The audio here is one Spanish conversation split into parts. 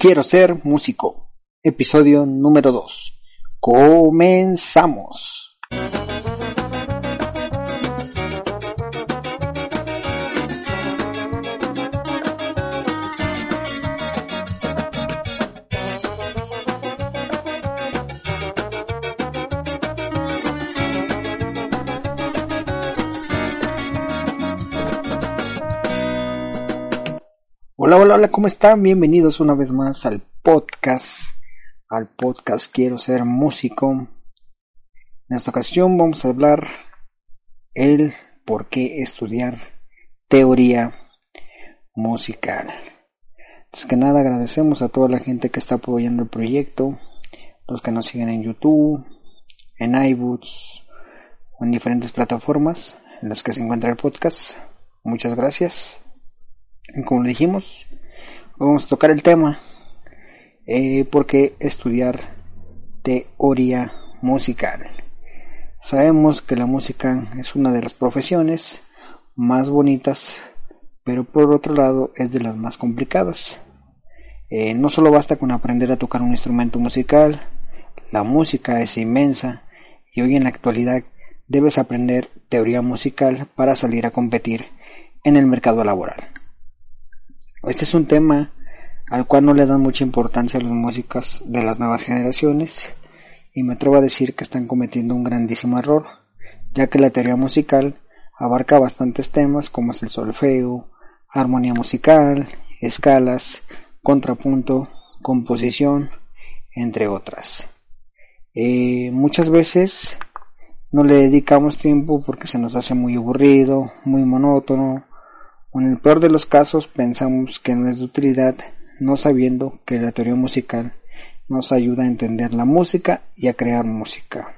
Quiero ser músico. Episodio número 2. Comenzamos. Hola, hola, hola, ¿cómo están? Bienvenidos una vez más al podcast, al podcast Quiero ser músico. En esta ocasión vamos a hablar el por qué estudiar teoría musical. Antes que nada agradecemos a toda la gente que está apoyando el proyecto, los que nos siguen en YouTube, en iBooks en diferentes plataformas en las que se encuentra el podcast. Muchas gracias como dijimos, vamos a tocar el tema eh, porque estudiar teoría musical. Sabemos que la música es una de las profesiones más bonitas, pero por otro lado es de las más complicadas. Eh, no solo basta con aprender a tocar un instrumento musical, la música es inmensa y hoy en la actualidad debes aprender teoría musical para salir a competir en el mercado laboral. Este es un tema al cual no le dan mucha importancia a las músicas de las nuevas generaciones y me atrevo a decir que están cometiendo un grandísimo error, ya que la teoría musical abarca bastantes temas como es el solfeo, armonía musical, escalas, contrapunto, composición, entre otras. Eh, muchas veces no le dedicamos tiempo porque se nos hace muy aburrido, muy monótono en el peor de los casos pensamos que no es de utilidad, no sabiendo que la teoría musical nos ayuda a entender la música y a crear música.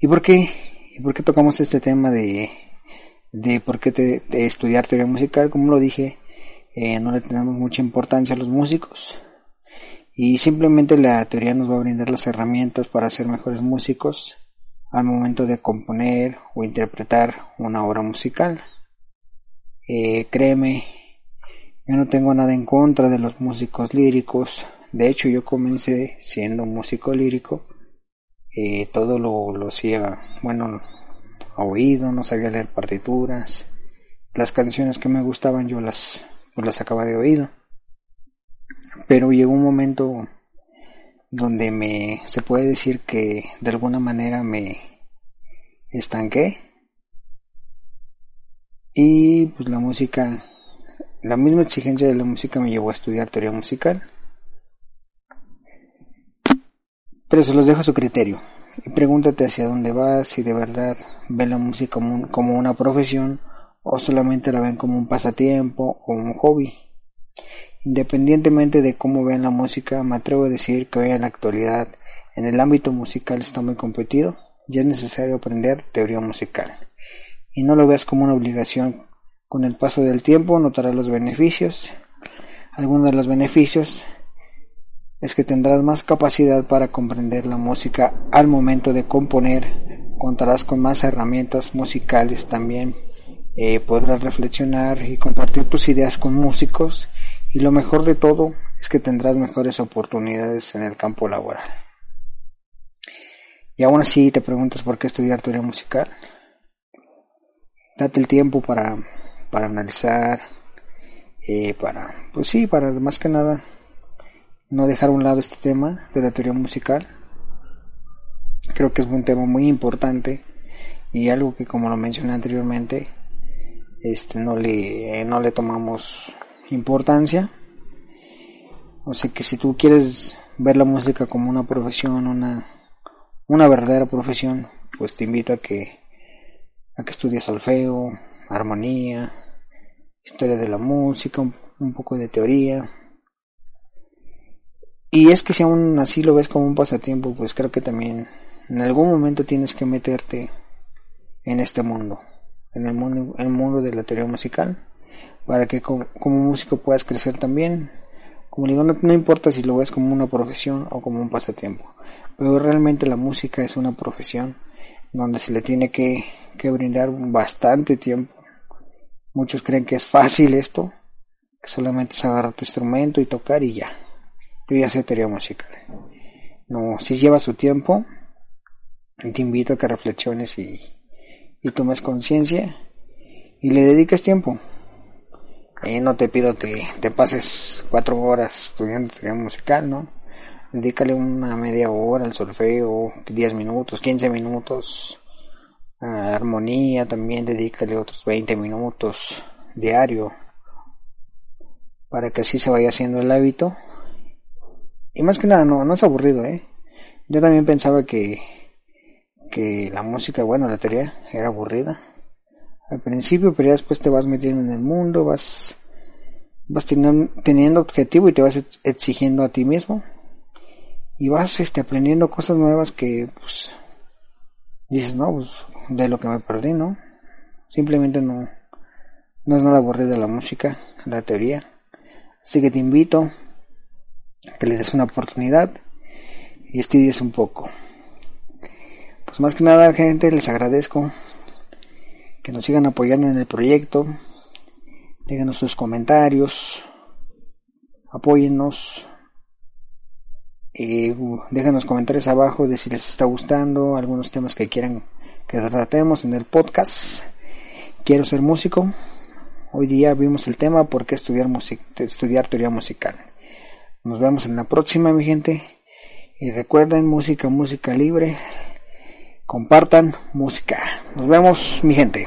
¿Y por qué? ¿Y por qué tocamos este tema de, de por qué estudiar teoría musical? Como lo dije, eh, no le tenemos mucha importancia a los músicos y simplemente la teoría nos va a brindar las herramientas para ser mejores músicos al momento de componer o interpretar una obra musical. Eh, créeme, yo no tengo nada en contra de los músicos líricos. De hecho, yo comencé siendo músico lírico. Eh, todo lo, lo hacía, bueno, a oído, no sabía leer partituras. Las canciones que me gustaban yo las, pues las sacaba de oído. Pero llegó un momento donde me, se puede decir que de alguna manera me estanqué y pues la música, la misma exigencia de la música me llevó a estudiar teoría musical. Pero se los dejo a su criterio. Y pregúntate hacia dónde vas, si de verdad ven la música como, como una profesión o solamente la ven como un pasatiempo o un hobby. Independientemente de cómo vean la música, me atrevo a decir que hoy en la actualidad en el ámbito musical está muy competido y es necesario aprender teoría musical y no lo veas como una obligación. Con el paso del tiempo notarás los beneficios. Algunos de los beneficios es que tendrás más capacidad para comprender la música al momento de componer, contarás con más herramientas musicales también, eh, podrás reflexionar y compartir tus ideas con músicos y lo mejor de todo es que tendrás mejores oportunidades en el campo laboral. Y aún así te preguntas por qué estudiar teoría musical date el tiempo para, para analizar, eh, para, pues sí, para más que nada no dejar a un lado este tema de la teoría musical. Creo que es un tema muy importante y algo que como lo mencioné anteriormente, este no le, no le tomamos importancia. O sea que si tú quieres ver la música como una profesión, una, una verdadera profesión, pues te invito a que a que estudies solfeo, armonía, historia de la música, un, poco de teoría. Y es que si aún así lo ves como un pasatiempo, pues creo que también en algún momento tienes que meterte en este mundo, en el mundo, el mundo de la teoría musical, para que como, músico puedas crecer también. Como digo, no, no importa si lo ves como una profesión o como un pasatiempo, pero realmente la música es una profesión donde se le tiene que, brindar bastante tiempo. Muchos creen que es fácil esto, que solamente es agarrar tu instrumento y tocar y ya. Yo ya sé teoría musical. No, si lleva su tiempo, te invito a que reflexiones y, y tomes conciencia y le dediques tiempo. Eh, no te pido que te pases cuatro horas estudiando teoría musical, ¿no? Dedícale una media hora al solfeo, 10 minutos, 15 minutos. A armonía también dedícale otros 20 minutos diario para que así se vaya haciendo el hábito. Y más que nada, no, es aburrido, ¿eh? Yo también pensaba que, que la música, bueno, la teoría era aburrida al principio, pero ya después te vas metiendo en el mundo, vas, vas teniendo, teniendo objetivo y te vas exigiendo a ti mismo y vas este, aprendiendo cosas nuevas que pues dices, no, pues de lo que me perdí, ¿no? Simplemente no, no es nada aburrido la música, la teoría. Así que te invito a que le des una oportunidad y estudies un poco. Pues más que nada, gente, les agradezco que nos sigan apoyando en el proyecto. Déjenos sus comentarios, apóyennos. Y uh, déjenos comentarios abajo de si les está gustando, algunos temas que quieran que tratemos en el podcast. Quiero ser músico. Hoy día vimos el tema por qué estudiar, estudiar teoría musical. Nos vemos en la próxima, mi gente. Y recuerden, música, música libre. Compartan música. Nos vemos, mi gente.